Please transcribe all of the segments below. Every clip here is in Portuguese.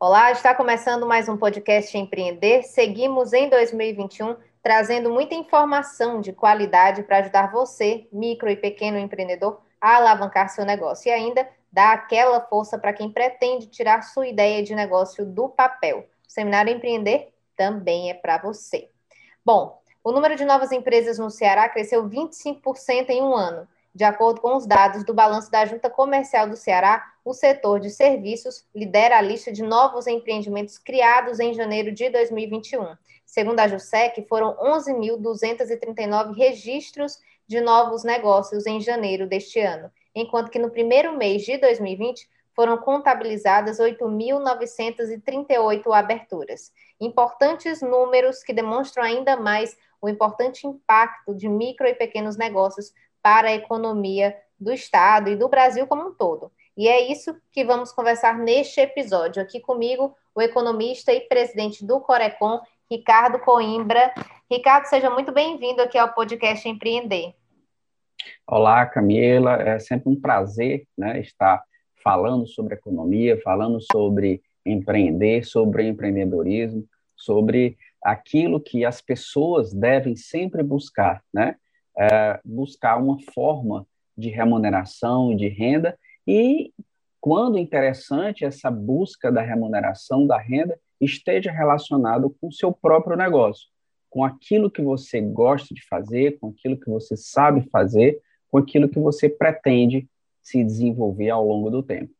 Olá, está começando mais um podcast Empreender. Seguimos em 2021 trazendo muita informação de qualidade para ajudar você, micro e pequeno empreendedor, a alavancar seu negócio e ainda dar aquela força para quem pretende tirar sua ideia de negócio do papel. O Seminário Empreender também é para você. Bom, o número de novas empresas no Ceará cresceu 25% em um ano. De acordo com os dados do balanço da Junta Comercial do Ceará, o setor de serviços lidera a lista de novos empreendimentos criados em janeiro de 2021. Segundo a JUSEC, foram 11.239 registros de novos negócios em janeiro deste ano, enquanto que no primeiro mês de 2020 foram contabilizadas 8.938 aberturas. Importantes números que demonstram ainda mais o importante impacto de micro e pequenos negócios para a economia do Estado e do Brasil como um todo. E é isso que vamos conversar neste episódio. Aqui comigo, o economista e presidente do Corecon, Ricardo Coimbra. Ricardo, seja muito bem-vindo aqui ao podcast Empreender. Olá, Camila. É sempre um prazer né, estar falando sobre economia, falando sobre empreender, sobre empreendedorismo, sobre aquilo que as pessoas devem sempre buscar, né? é, buscar uma forma de remuneração, de renda, e quando interessante, essa busca da remuneração, da renda, esteja relacionado com o seu próprio negócio, com aquilo que você gosta de fazer, com aquilo que você sabe fazer, com aquilo que você pretende se desenvolver ao longo do tempo.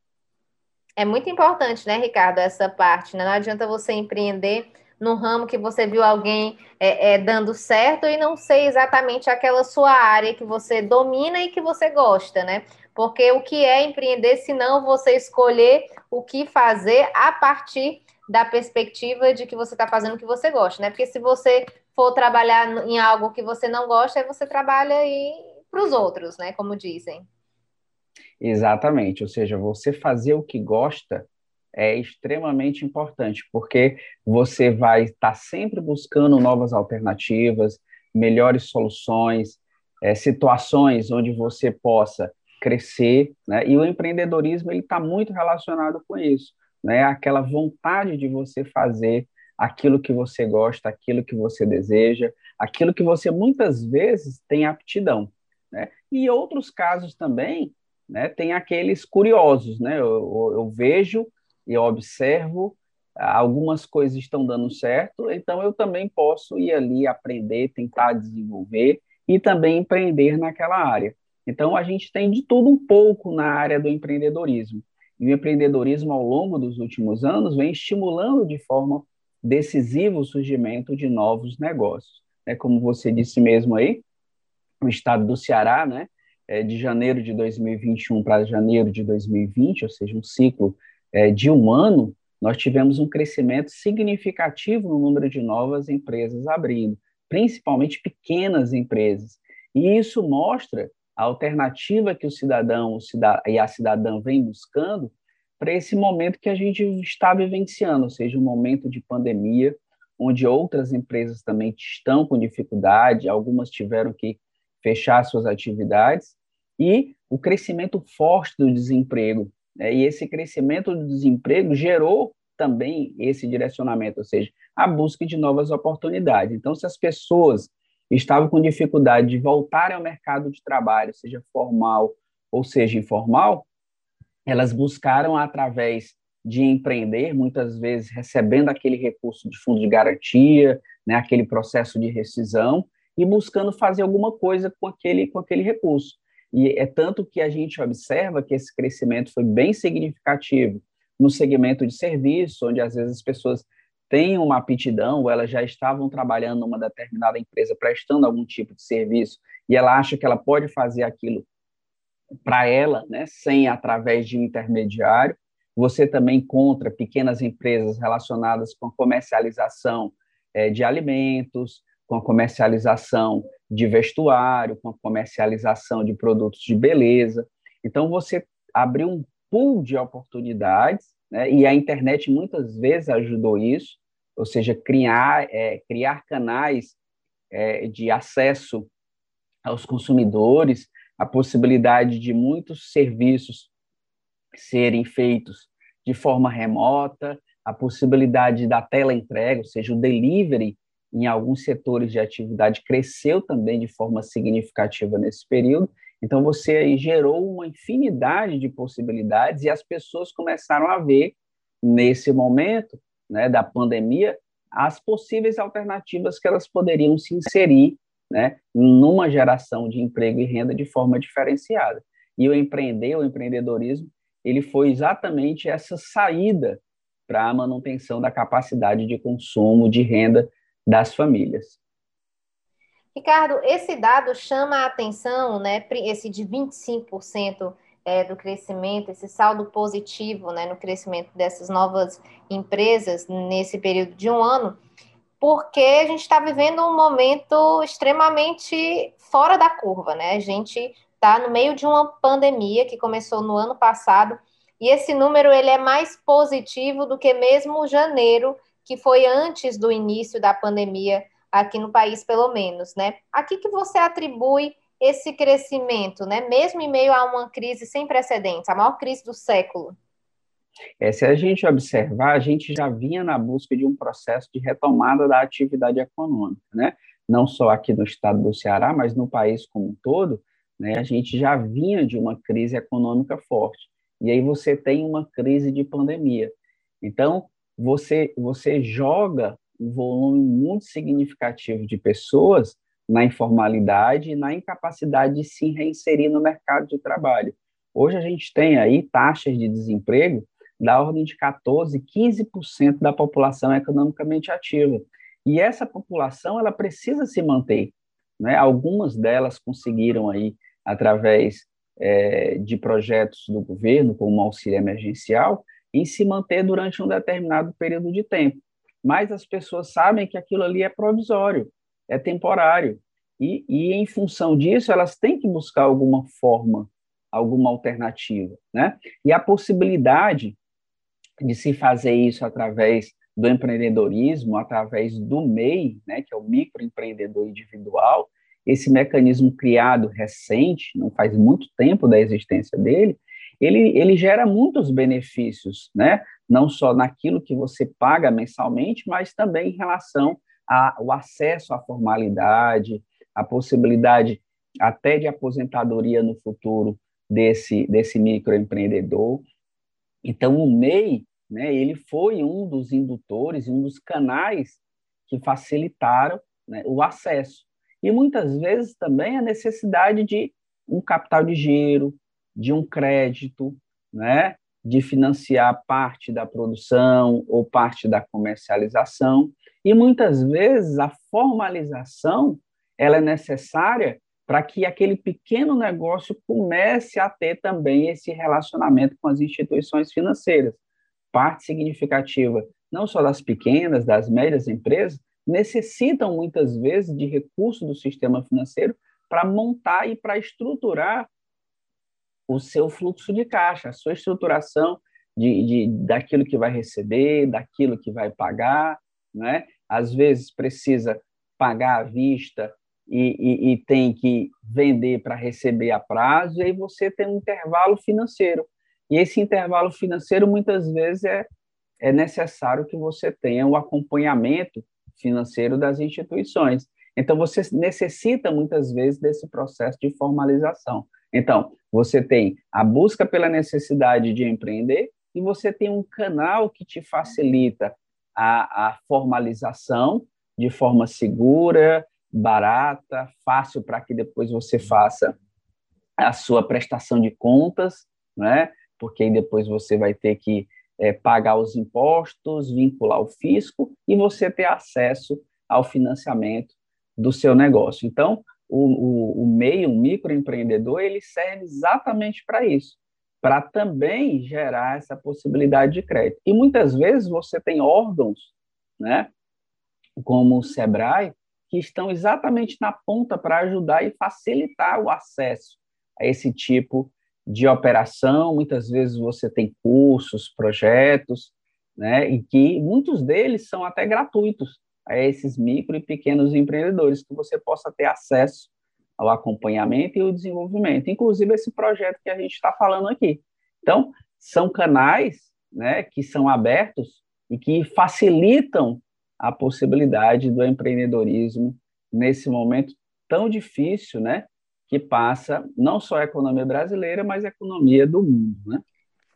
É muito importante, né, Ricardo, essa parte. Né? Não adianta você empreender no ramo que você viu alguém é, é, dando certo e não sei exatamente aquela sua área que você domina e que você gosta, né? Porque o que é empreender se não você escolher o que fazer a partir da perspectiva de que você está fazendo o que você gosta, né? Porque se você for trabalhar em algo que você não gosta, aí você trabalha para os outros, né? Como dizem. Exatamente, ou seja, você fazer o que gosta é extremamente importante, porque você vai estar sempre buscando novas alternativas, melhores soluções, é, situações onde você possa crescer, né? E o empreendedorismo ele está muito relacionado com isso, né? Aquela vontade de você fazer aquilo que você gosta, aquilo que você deseja, aquilo que você muitas vezes tem aptidão, né? E outros casos também, né? Tem aqueles curiosos, né? Eu, eu, vejo eu observo, algumas coisas estão dando certo, então eu também posso ir ali aprender, tentar desenvolver e também empreender naquela área. Então a gente tem de tudo um pouco na área do empreendedorismo. E o empreendedorismo ao longo dos últimos anos vem estimulando de forma decisiva o surgimento de novos negócios. É como você disse mesmo aí, o estado do Ceará, né, é de janeiro de 2021 para janeiro de 2020, ou seja, um ciclo é, de um ano, nós tivemos um crescimento significativo no número de novas empresas abrindo, principalmente pequenas empresas. E isso mostra a alternativa que o cidadão o cidad e a cidadã vem buscando para esse momento que a gente está vivenciando, ou seja, um momento de pandemia, onde outras empresas também estão com dificuldade, algumas tiveram que fechar suas atividades, e o crescimento forte do desemprego né? E esse crescimento do desemprego gerou também esse direcionamento, ou seja, a busca de novas oportunidades. Então, se as pessoas estavam com dificuldade de voltarem ao mercado de trabalho, seja formal ou seja informal, elas buscaram através de empreender, muitas vezes recebendo aquele recurso de fundo de garantia, né, aquele processo de rescisão, e buscando fazer alguma coisa com aquele, com aquele recurso. E é tanto que a gente observa que esse crescimento foi bem significativo no segmento de serviço, onde às vezes as pessoas têm uma aptidão, ou elas já estavam trabalhando numa determinada empresa prestando algum tipo de serviço, e ela acha que ela pode fazer aquilo para ela, né, sem através de um intermediário. Você também encontra pequenas empresas relacionadas com a comercialização é, de alimentos, com a comercialização de vestuário, com a comercialização de produtos de beleza. Então, você abriu um pool de oportunidades, né, e a internet muitas vezes ajudou isso, ou seja, criar, é, criar canais é, de acesso aos consumidores, a possibilidade de muitos serviços serem feitos de forma remota, a possibilidade da tela entrega, ou seja, o delivery em alguns setores de atividade cresceu também de forma significativa nesse período. Então você aí gerou uma infinidade de possibilidades e as pessoas começaram a ver nesse momento, né, da pandemia, as possíveis alternativas que elas poderiam se inserir né, numa geração de emprego e renda de forma diferenciada. E o empreender, o empreendedorismo, ele foi exatamente essa saída para a manutenção da capacidade de consumo, de renda das famílias. Ricardo, esse dado chama a atenção, né, esse de 25% é, do crescimento, esse saldo positivo né, no crescimento dessas novas empresas nesse período de um ano, porque a gente está vivendo um momento extremamente fora da curva, né? A gente está no meio de uma pandemia que começou no ano passado e esse número ele é mais positivo do que mesmo janeiro, que foi antes do início da pandemia aqui no país, pelo menos, né? A que, que você atribui esse crescimento, né? Mesmo em meio a uma crise sem precedentes, a maior crise do século? É, se a gente observar, a gente já vinha na busca de um processo de retomada da atividade econômica, né? Não só aqui no estado do Ceará, mas no país como um todo, né? A gente já vinha de uma crise econômica forte. E aí você tem uma crise de pandemia. Então, você você joga um volume muito significativo de pessoas na informalidade e na incapacidade de se reinserir no mercado de trabalho. Hoje a gente tem aí taxas de desemprego da ordem de 14, 15% da população economicamente ativa. E essa população, ela precisa se manter. Né? Algumas delas conseguiram aí, através é, de projetos do governo, como o auxílio emergencial, em se manter durante um determinado período de tempo. Mas as pessoas sabem que aquilo ali é provisório, é temporário. E, e em função disso, elas têm que buscar alguma forma, alguma alternativa. Né? E a possibilidade de se fazer isso através do empreendedorismo, através do MEI, né, que é o microempreendedor individual, esse mecanismo criado recente, não faz muito tempo da existência dele, ele, ele gera muitos benefícios, né? Não só naquilo que você paga mensalmente, mas também em relação ao acesso à formalidade, a possibilidade até de aposentadoria no futuro desse, desse microempreendedor. Então, o MEI, né, ele foi um dos indutores, um dos canais que facilitaram né, o acesso. E muitas vezes também a necessidade de um capital de giro, de um crédito, né, de financiar parte da produção ou parte da comercialização. E muitas vezes a formalização ela é necessária para que aquele pequeno negócio comece a ter também esse relacionamento com as instituições financeiras. Parte significativa, não só das pequenas, das médias empresas, necessitam muitas vezes de recursos do sistema financeiro para montar e para estruturar o seu fluxo de caixa, a sua estruturação de, de, daquilo que vai receber, daquilo que vai pagar, né? Às vezes precisa pagar à vista e, e, e tem que vender para receber a prazo, e aí você tem um intervalo financeiro. E esse intervalo financeiro, muitas vezes, é, é necessário que você tenha o acompanhamento financeiro das instituições. Então, você necessita, muitas vezes, desse processo de formalização. Então, você tem a busca pela necessidade de empreender e você tem um canal que te facilita a, a formalização de forma segura, barata, fácil para que depois você faça a sua prestação de contas, né? Porque aí depois você vai ter que é, pagar os impostos, vincular o fisco e você ter acesso ao financiamento do seu negócio. Então, o, o, o meio, o microempreendedor, ele serve exatamente para isso, para também gerar essa possibilidade de crédito. E muitas vezes você tem órgãos, né, como o Sebrae, que estão exatamente na ponta para ajudar e facilitar o acesso a esse tipo de operação. Muitas vezes você tem cursos, projetos, né, e que muitos deles são até gratuitos a esses micro e pequenos empreendedores, que você possa ter acesso ao acompanhamento e ao desenvolvimento, inclusive esse projeto que a gente está falando aqui. Então, são canais né, que são abertos e que facilitam a possibilidade do empreendedorismo nesse momento tão difícil, né, que passa não só a economia brasileira, mas a economia do mundo, né?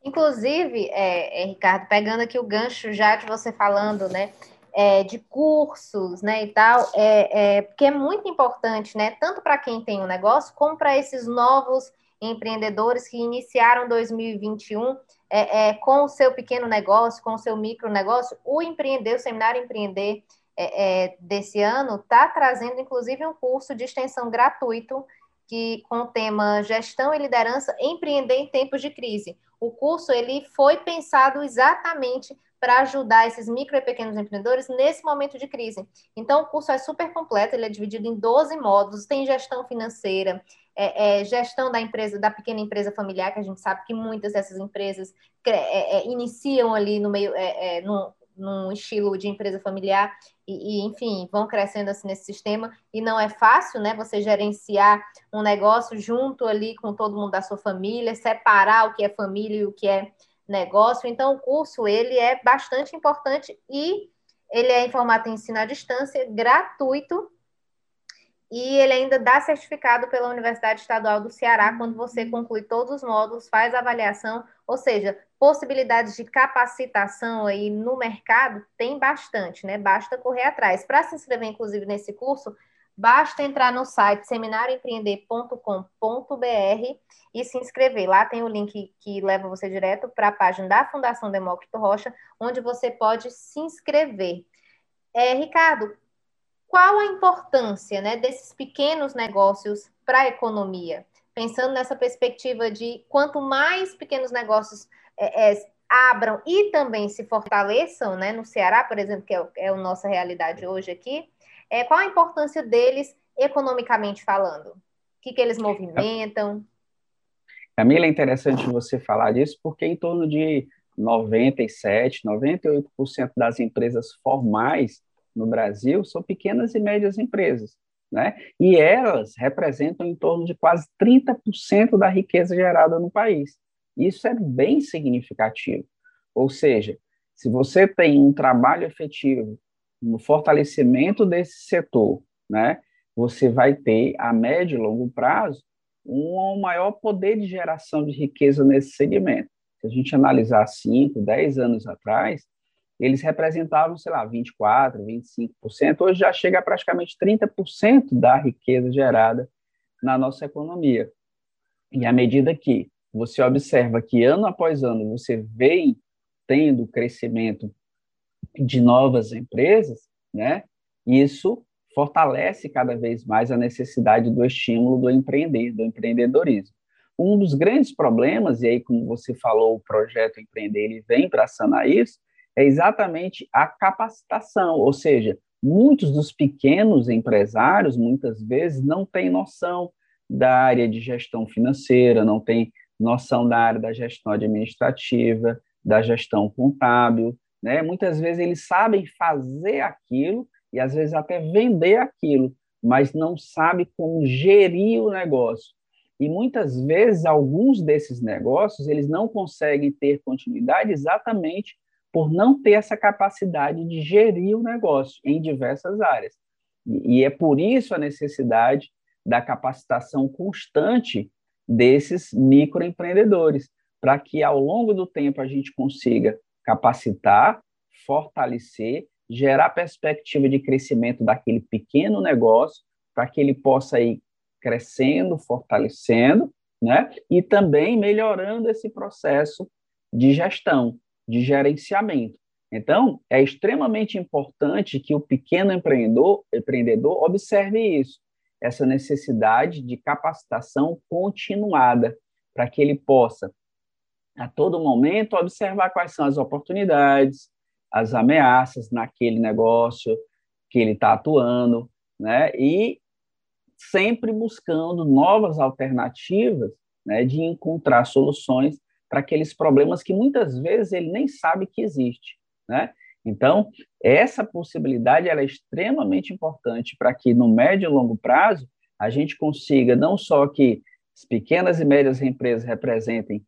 Inclusive, é, é, Ricardo, pegando aqui o gancho já de você falando, né, é, de cursos, né, e tal, é, é, porque é muito importante, né, tanto para quem tem um negócio, como para esses novos empreendedores que iniciaram 2021 é, é, com o seu pequeno negócio, com o seu micro negócio, o Empreender, o Seminário Empreender é, é desse ano está trazendo, inclusive, um curso de extensão gratuito que com o tema Gestão e Liderança Empreender em Tempos de Crise. O curso ele foi pensado exatamente para ajudar esses micro e pequenos empreendedores nesse momento de crise. Então, o curso é super completo, ele é dividido em 12 módulos, tem gestão financeira, é, é, gestão da empresa, da pequena empresa familiar, que a gente sabe que muitas dessas empresas é, é, iniciam ali no meio, é, é, no, num estilo de empresa familiar e, e, enfim, vão crescendo assim nesse sistema e não é fácil, né? Você gerenciar um negócio junto ali com todo mundo da sua família, separar o que é família e o que é negócio. Então, o curso ele é bastante importante e ele é em formato ensino à distância, gratuito, e ele ainda dá certificado pela Universidade Estadual do Ceará quando você conclui todos os módulos, faz avaliação, ou seja, possibilidades de capacitação aí no mercado tem bastante, né? Basta correr atrás. Para se inscrever, inclusive, nesse curso, Basta entrar no site seminarioempreender.com.br e se inscrever. Lá tem o link que leva você direto para a página da Fundação Demócrito Rocha, onde você pode se inscrever. É, Ricardo, qual a importância né, desses pequenos negócios para a economia? Pensando nessa perspectiva de quanto mais pequenos negócios é, é, abram e também se fortaleçam, né, no Ceará, por exemplo, que é, é a nossa realidade hoje aqui, é, qual a importância deles economicamente falando? O que, que eles movimentam? Camila, é interessante você falar disso, porque em torno de 97, 98% das empresas formais no Brasil são pequenas e médias empresas, né? E elas representam em torno de quase 30% da riqueza gerada no país. Isso é bem significativo. Ou seja, se você tem um trabalho efetivo no fortalecimento desse setor, né, você vai ter, a médio e longo prazo, um maior poder de geração de riqueza nesse segmento. Se a gente analisar 5, 10 anos atrás, eles representavam, sei lá, 24%, 25%, hoje já chega a praticamente 30% da riqueza gerada na nossa economia. E à medida que você observa que ano após ano você vem tendo crescimento de novas empresas, né? Isso fortalece cada vez mais a necessidade do estímulo do empreender, do empreendedorismo. Um dos grandes problemas, e aí como você falou, o projeto Empreender ele vem para sanar isso, é exatamente a capacitação, ou seja, muitos dos pequenos empresários, muitas vezes, não têm noção da área de gestão financeira, não têm noção da área da gestão administrativa, da gestão contábil, né? Muitas vezes eles sabem fazer aquilo e às vezes até vender aquilo, mas não sabe como gerir o negócio. E muitas vezes alguns desses negócios eles não conseguem ter continuidade exatamente por não ter essa capacidade de gerir o negócio em diversas áreas. E é por isso a necessidade da capacitação constante desses microempreendedores, para que ao longo do tempo a gente consiga capacitar, fortalecer, gerar perspectiva de crescimento daquele pequeno negócio para que ele possa ir crescendo, fortalecendo, né? E também melhorando esse processo de gestão, de gerenciamento. Então, é extremamente importante que o pequeno empreendedor, empreendedor observe isso. essa necessidade de capacitação continuada, para que ele possa, a todo momento, observar quais são as oportunidades, as ameaças naquele negócio que ele está atuando, né? E sempre buscando novas alternativas né, de encontrar soluções para aqueles problemas que muitas vezes ele nem sabe que existe, né? Então, essa possibilidade é extremamente importante para que no médio e longo prazo a gente consiga não só que as pequenas e médias empresas representem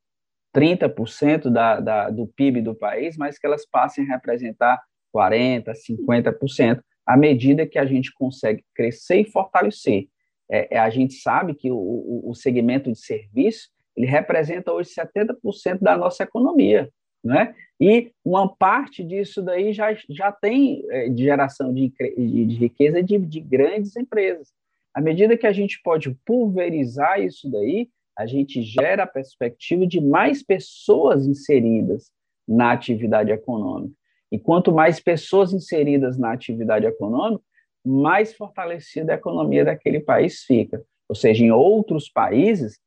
30% da, da, do PIB do país, mas que elas passem a representar 40%, 50%, à medida que a gente consegue crescer e fortalecer. É, é, a gente sabe que o, o segmento de serviço ele representa hoje 70% da nossa economia, né? E uma parte disso daí já, já tem é, de geração de, de, riqueza de, de grandes empresas. À medida que a gente pode pulverizar isso daí, a gente gera a perspectiva de mais pessoas inseridas na atividade econômica. E quanto mais pessoas inseridas na atividade econômica, mais fortalecida a economia daquele país fica. Ou seja, em outros países,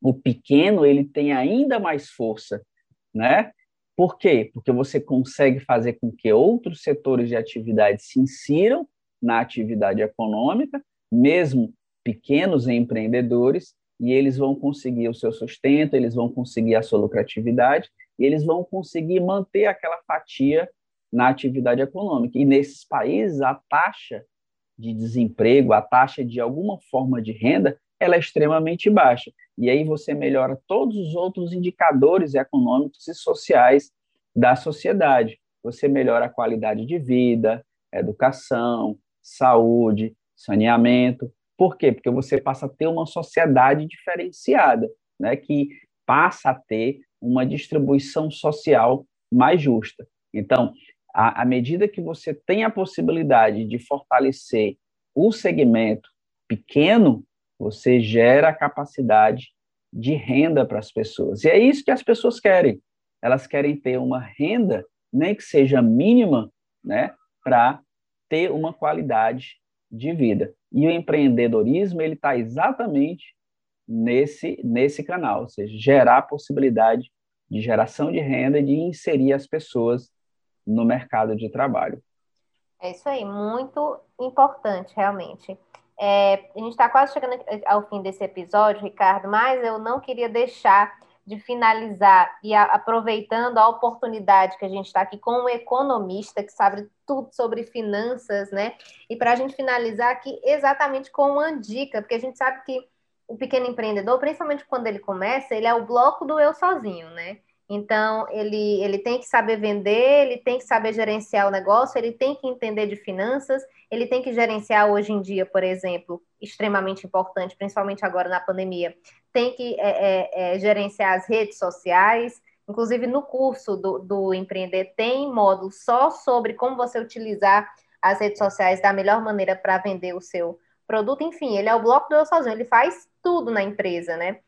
o pequeno ele tem ainda mais força, né? Por quê? Porque você consegue fazer com que outros setores de atividade se insiram na atividade econômica, mesmo pequenos empreendedores, e eles vão conseguir o seu sustento, eles vão conseguir a sua lucratividade, e eles vão conseguir manter aquela fatia na atividade econômica. E nesses países, a taxa de desemprego, a taxa de alguma forma de renda, ela é extremamente baixa. E aí você melhora todos os outros indicadores econômicos e sociais da sociedade. Você melhora a qualidade de vida, educação, saúde, saneamento. Por quê? Porque você passa a ter uma sociedade diferenciada, né, que passa a ter uma distribuição social mais justa. Então, à, medida que você tem a possibilidade de fortalecer o segmento pequeno, você gera a capacidade de renda para as pessoas. E é isso que as pessoas querem. Elas querem ter uma renda, nem que seja mínima, né, para ter uma qualidade de vida. E o empreendedorismo ele está exatamente nesse nesse canal, ou seja, gerar a possibilidade de geração de renda e de inserir as pessoas no mercado de trabalho. É isso aí, muito importante, realmente. É, a gente está quase chegando ao fim desse episódio, Ricardo, mas eu não queria deixar de finalizar e a, aproveitando a oportunidade que a gente está aqui com um economista que sabe tudo sobre finanças, né? E para a gente finalizar aqui exatamente com uma dica, porque a gente sabe que o pequeno empreendedor, principalmente quando ele começa, ele é o bloco do eu sozinho, né? Então, ele, ele tem que saber vender, ele tem que saber gerenciar o negócio, ele tem que entender de finanças, ele tem que gerenciar hoje em dia, por exemplo, extremamente importante, principalmente agora na pandemia, tem que é, é, é, gerenciar as redes sociais. Inclusive, no curso do, do Empreender, tem módulo só sobre como você utilizar as redes sociais da melhor maneira para vender o seu produto. Enfim, ele é o bloco do eu sozinho, ele faz tudo na empresa, né?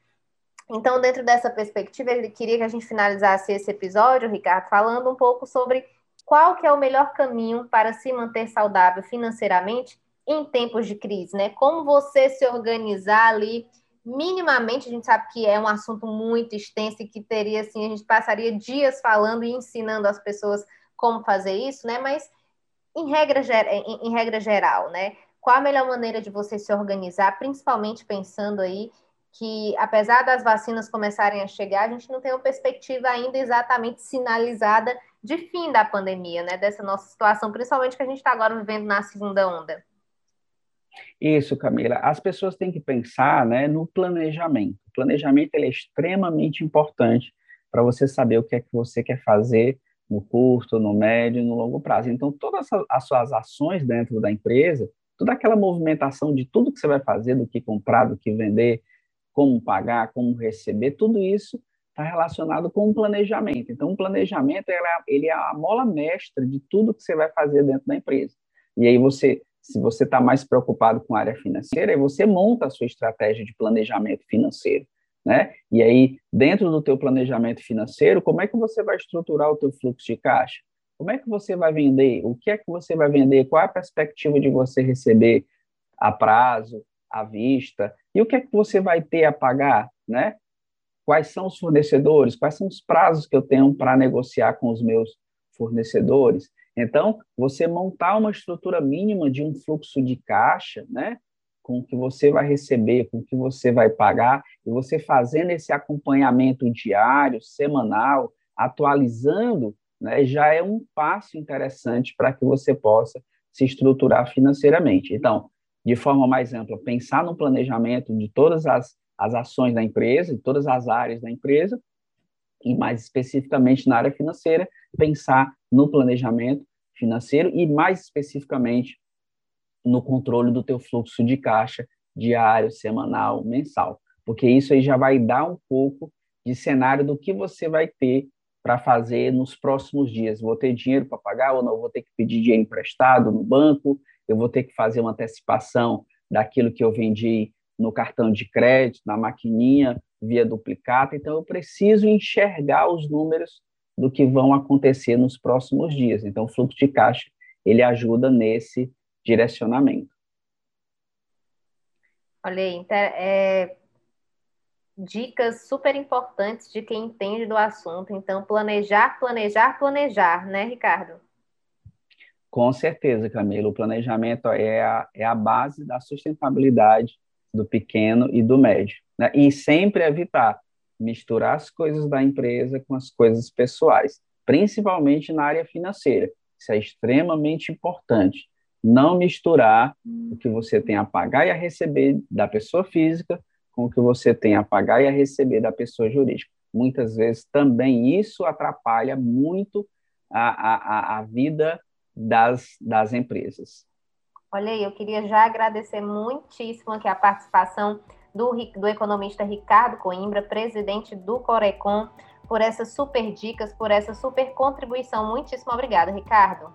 Então, dentro dessa perspectiva, ele queria que a gente finalizasse esse episódio, Ricardo, falando um pouco sobre qual que é o melhor caminho para se manter saudável financeiramente em tempos de crise, né? Como você se organizar ali minimamente, a gente sabe que é um assunto muito extenso e que teria assim, a gente passaria dias falando e ensinando as pessoas como fazer isso, né? Mas em regra, em, em regra geral, né? Qual a melhor maneira de você se organizar, principalmente pensando aí que, apesar das vacinas começarem a chegar, a gente não tem uma perspectiva ainda exatamente sinalizada de fim da pandemia, né? Dessa nossa situação, principalmente que a gente está agora vivendo na segunda onda. Isso, Camila. As pessoas têm que pensar né, no planejamento. O planejamento é extremamente importante para você saber o que é que você quer fazer no curto, no médio no longo prazo. Então, todas as suas ações dentro da empresa, toda aquela movimentação de tudo que você vai fazer, do que comprar, do que vender, como pagar, como receber, tudo isso está relacionado com o planejamento. Então, o planejamento é, ele é a mola mestra de tudo que você vai fazer dentro da empresa. E aí você, se você está mais preocupado com a área financeira, aí você monta a sua estratégia de planejamento financeiro, né? E aí, dentro do teu planejamento financeiro, como é que você vai estruturar o teu fluxo de caixa? Como é que você vai vender? O que é que você vai vender? Qual é a perspectiva de você receber a prazo, à vista. E o que é que você vai ter a pagar, né? Quais são os fornecedores? Quais são os prazos que eu tenho para negociar com os meus fornecedores? Então, você montar uma estrutura mínima de um fluxo de caixa, né? Com o que você vai receber, com o que você vai pagar, e você fazendo esse acompanhamento diário, semanal, atualizando, né, já é um passo interessante para que você possa se estruturar financeiramente. Então, de forma mais ampla, pensar no planejamento de todas as, as ações da empresa, de todas as áreas da empresa, e mais especificamente na área financeira, pensar no planejamento financeiro e mais especificamente no controle do teu fluxo de caixa diário, semanal, mensal, porque isso aí já vai dar um pouco de cenário do que você vai ter para fazer nos próximos dias. Vou ter dinheiro para pagar ou não? Vou ter que pedir dinheiro emprestado no banco? Eu vou ter que fazer uma antecipação daquilo que eu vendi no cartão de crédito, na maquininha, via duplicata. Então, eu preciso enxergar os números do que vão acontecer nos próximos dias. Então, o fluxo de caixa ele ajuda nesse direcionamento. Olha aí, é, dicas super importantes de quem entende do assunto. Então, planejar, planejar, planejar, né, Ricardo? Com certeza, Camila. O planejamento é a, é a base da sustentabilidade do pequeno e do médio. Né? E sempre evitar misturar as coisas da empresa com as coisas pessoais, principalmente na área financeira. Isso é extremamente importante. Não misturar o que você tem a pagar e a receber da pessoa física com o que você tem a pagar e a receber da pessoa jurídica. Muitas vezes também isso atrapalha muito a, a, a vida das, das empresas. Olha aí, eu queria já agradecer muitíssimo aqui a participação do, do economista Ricardo Coimbra, presidente do Corecon, por essas super dicas, por essa super contribuição. Muitíssimo obrigada, Ricardo.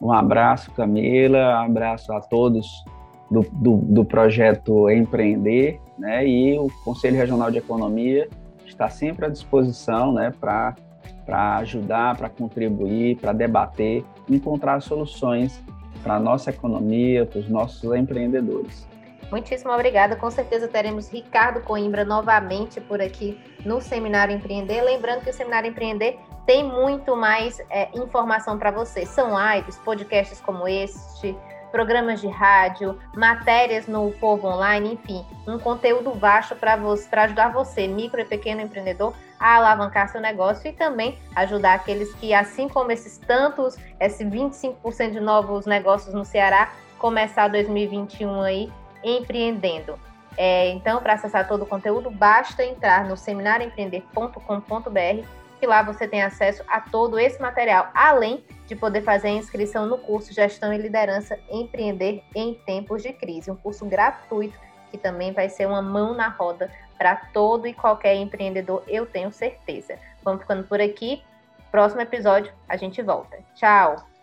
Um abraço, Camila, um abraço a todos do, do, do projeto Empreender, né? E o Conselho Regional de Economia está sempre à disposição, né, para para ajudar, para contribuir, para debater, encontrar soluções para a nossa economia, para os nossos empreendedores. Muitíssimo obrigada. Com certeza teremos Ricardo Coimbra novamente por aqui no Seminário Empreender. Lembrando que o Seminário Empreender tem muito mais é, informação para você. São lives, podcasts como este, programas de rádio, matérias no Povo Online, enfim, um conteúdo vasto para ajudar você, micro e pequeno empreendedor, a alavancar seu negócio e também ajudar aqueles que, assim como esses tantos, esse 25% de novos negócios no Ceará, começar 2021 aí empreendendo. É, então, para acessar todo o conteúdo, basta entrar no seminarioempreender.com.br que lá você tem acesso a todo esse material, além de poder fazer a inscrição no curso Gestão e Liderança Empreender em Tempos de Crise, um curso gratuito que também vai ser uma mão na roda para todo e qualquer empreendedor, eu tenho certeza. Vamos ficando por aqui. Próximo episódio a gente volta. Tchau!